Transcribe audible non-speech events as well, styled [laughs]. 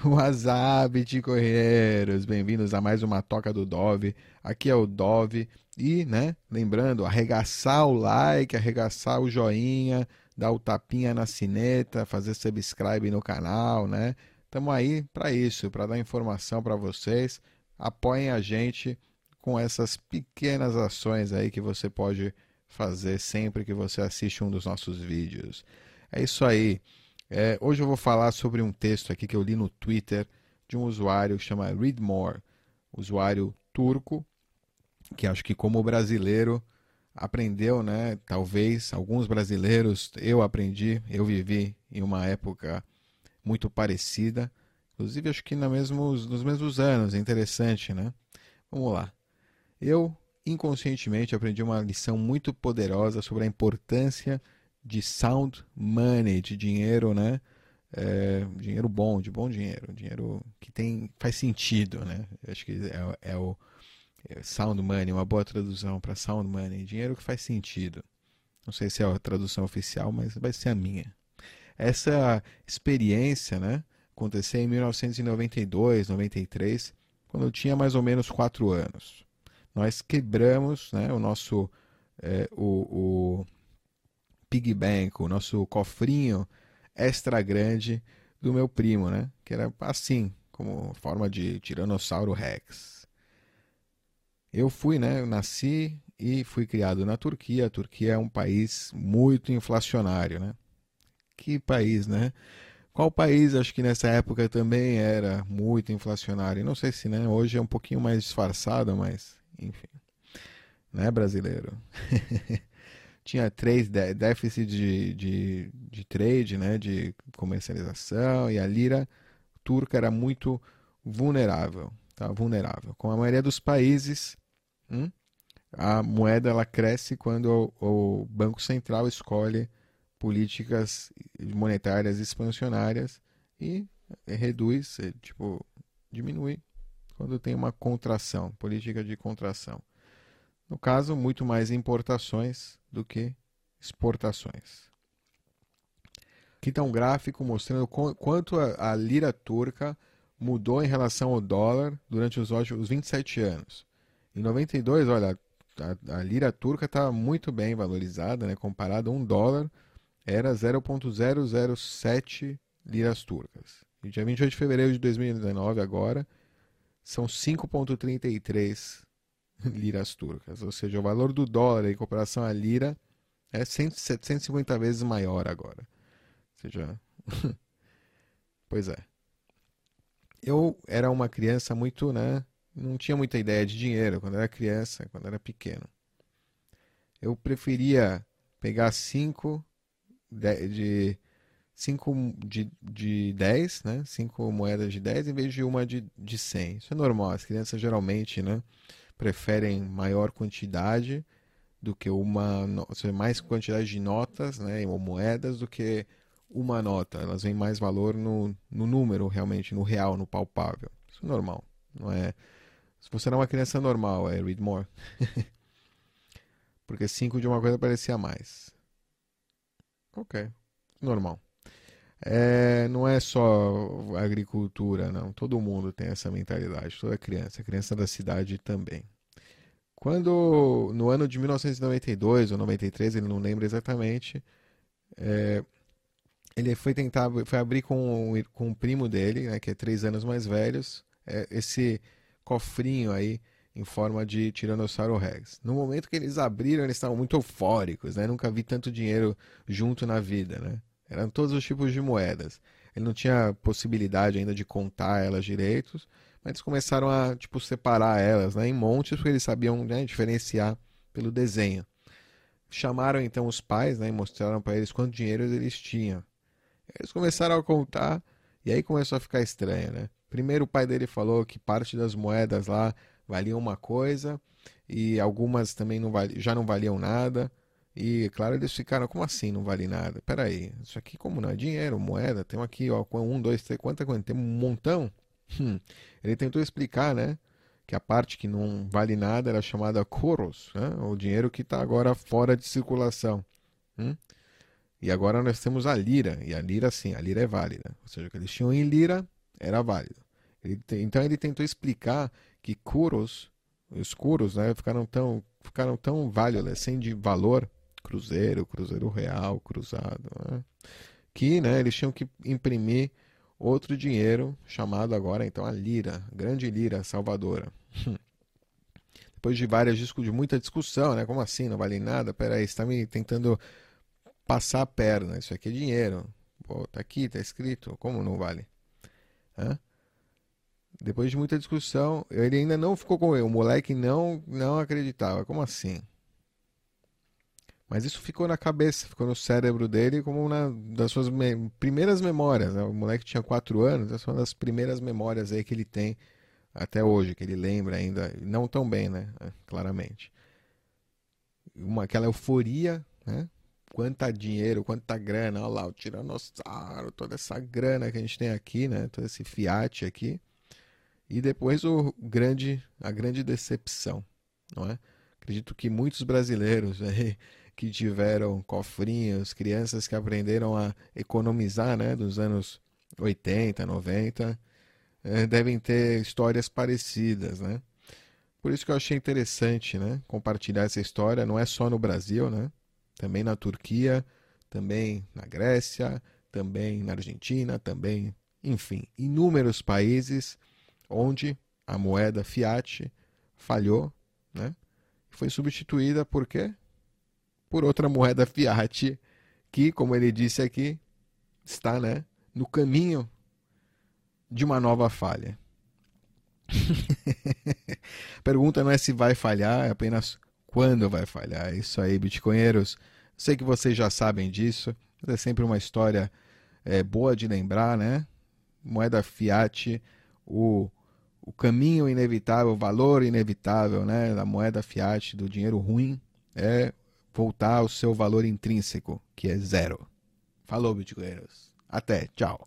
[laughs] WhatsApp, Correiros, bem-vindos a mais uma Toca do Dove. Aqui é o Dove e, né, lembrando, arregaçar o like, arregaçar o joinha, dar o tapinha na sineta, fazer subscribe no canal, né? Estamos aí para isso, para dar informação para vocês. Apoiem a gente com essas pequenas ações aí que você pode fazer sempre que você assiste um dos nossos vídeos. É isso aí. É, hoje eu vou falar sobre um texto aqui que eu li no Twitter de um usuário que chama Readmore, usuário turco, que acho que como brasileiro aprendeu, né? Talvez alguns brasileiros, eu aprendi, eu vivi em uma época muito parecida, inclusive acho que na mesmos, nos mesmos anos, é interessante, né? Vamos lá. Eu inconscientemente aprendi uma lição muito poderosa sobre a importância sound money, de dinheiro, né? É, dinheiro bom, de bom dinheiro, dinheiro que tem faz sentido, né? Acho que é, é o é sound money, uma boa tradução para sound money, dinheiro que faz sentido. Não sei se é a tradução oficial, mas vai ser a minha. Essa experiência, né? Aconteceu em 1992, 93, quando eu tinha mais ou menos quatro anos. Nós quebramos, né? O nosso é, o, o piggy bank, o nosso cofrinho extra grande do meu primo, né? Que era assim, como forma de Tiranossauro Rex. Eu fui, né? Eu nasci e fui criado na Turquia. A Turquia é um país muito inflacionário, né? Que país, né? Qual país, acho que nessa época também era muito inflacionário. Não sei se, né? Hoje é um pouquinho mais disfarçado, mas, enfim. Né, brasileiro? [laughs] tinha três déficit de, de, de trade, né, de comercialização, e a lira turca era muito vulnerável, tá? vulnerável. Com a maioria dos países, hum, a moeda ela cresce quando o, o Banco Central escolhe políticas monetárias expansionárias e reduz, tipo, diminui quando tem uma contração, política de contração. No caso, muito mais importações do que exportações. Aqui está um gráfico mostrando quanto a, lira turca mudou em relação ao dólar durante os, os 27 anos. Em 92, olha, a, a lira turca está muito bem valorizada, né? comparado a um dólar, era 0,007 liras turcas. E dia 28 de fevereiro de 2019, agora, são 5,33 [laughs] liras turcas. Ou seja, o valor do dólar em comparação à lira é 100, 750 vezes maior agora. Ou seja, [laughs] pois é. Eu era uma criança muito, né? Não tinha muita ideia de dinheiro quando era criança, quando era pequeno. Eu preferia pegar 5 de 5 de, de 10, né? 5 moedas de 10 em vez de uma de, de 100. Isso é normal, as crianças geralmente, né? Preferem maior quantidade do que uma, seja, mais quantidade de notas, né, ou moedas do que uma nota. Elas veem mais valor no, no número realmente, no real, no palpável. Isso é normal, não é? Se você era uma criança normal, é read more. [laughs] Porque 5 de uma coisa parecia mais. Ok, normal. É, não é só agricultura, não. Todo mundo tem essa mentalidade, toda criança, criança da cidade também. Quando, no ano de 1992 ou 93, ele não lembra exatamente, é, ele foi tentar, foi abrir com, com um primo dele, né, que é três anos mais velhos, é, esse cofrinho aí em forma de Tiranossauro Rex. No momento que eles abriram, eles estavam muito eufóricos, né? Nunca vi tanto dinheiro junto na vida, né? Eram todos os tipos de moedas. Ele não tinha possibilidade ainda de contar elas direitos, mas eles começaram a tipo separar elas né, em montes porque eles sabiam né, diferenciar pelo desenho. Chamaram então os pais né, e mostraram para eles quanto dinheiro eles tinham. Eles começaram a contar e aí começou a ficar estranho, né? Primeiro o pai dele falou que parte das moedas lá valiam uma coisa e algumas também não vali, já não valiam nada. E, claro, eles ficaram, como assim não vale nada? Peraí, isso aqui como não é dinheiro, moeda, tem aqui, ó, um, dois, três, é quanto? Tem um montão? [laughs] Hum. Ele tentou explicar, né, que a parte que não vale nada era chamada coros, né, o dinheiro que está agora fora de circulação. Hum? E agora nós temos a lira, e a lira sim, a lira é válida. Ou seja, o que eles tinham em lira era válido. Ele, então ele tentou explicar que curos, os curos, né, ficaram tão, ficaram tão válidos, assim, de valor, cruzeiro, cruzeiro real, cruzado, né, que né, eles tinham que imprimir outro dinheiro, chamado agora então a lira, grande lira salvadora. [laughs] Depois de várias de muita discussão, né? Como assim? Não vale nada? Peraí, você está me tentando passar a perna. Isso aqui é dinheiro. Pô, tá aqui, tá escrito. Como não vale? Hã? Depois de muita discussão, ele ainda não ficou com ele. O moleque não, não acreditava. Como assim? Mas isso ficou na cabeça, ficou no cérebro dele como uma das suas me primeiras memórias. Né? O moleque tinha quatro anos, essa é uma das primeiras memórias aí que ele tem até hoje, que ele lembra ainda, não tão bem, né? É, claramente. Uma, aquela euforia, né? Quanta dinheiro, quanta grana, olha lá, o Tiranossauro, toda essa grana que a gente tem aqui, né? Todo esse Fiat aqui. E depois o grande, a grande decepção, não é? Acredito que muitos brasileiros aí, que tiveram cofrinhos, crianças que aprenderam a economizar, né, dos anos 80, 90, é, devem ter histórias parecidas, né? Por isso que eu achei interessante, né, compartilhar essa história. Não é só no Brasil, né? Também na Turquia, também na Grécia, também na Argentina, também, enfim, inúmeros países onde a moeda fiat falhou, né? Foi substituída por quê? Por outra moeda fiat que, como ele disse aqui, está, né, no caminho de uma nova falha. [laughs] Pergunta não é se vai falhar, é apenas quando vai falhar. É isso aí, bitcoinheiros. Sei que vocês já sabem disso, mas é sempre uma história é, boa de lembrar, né? Moeda fiat, o, o caminho inevitável, o valor inevitável né, da moeda fiat, do dinheiro ruim, é voltar ao seu valor intrínseco, que é zero. Falou, bitcoinheiros. Até, tchau.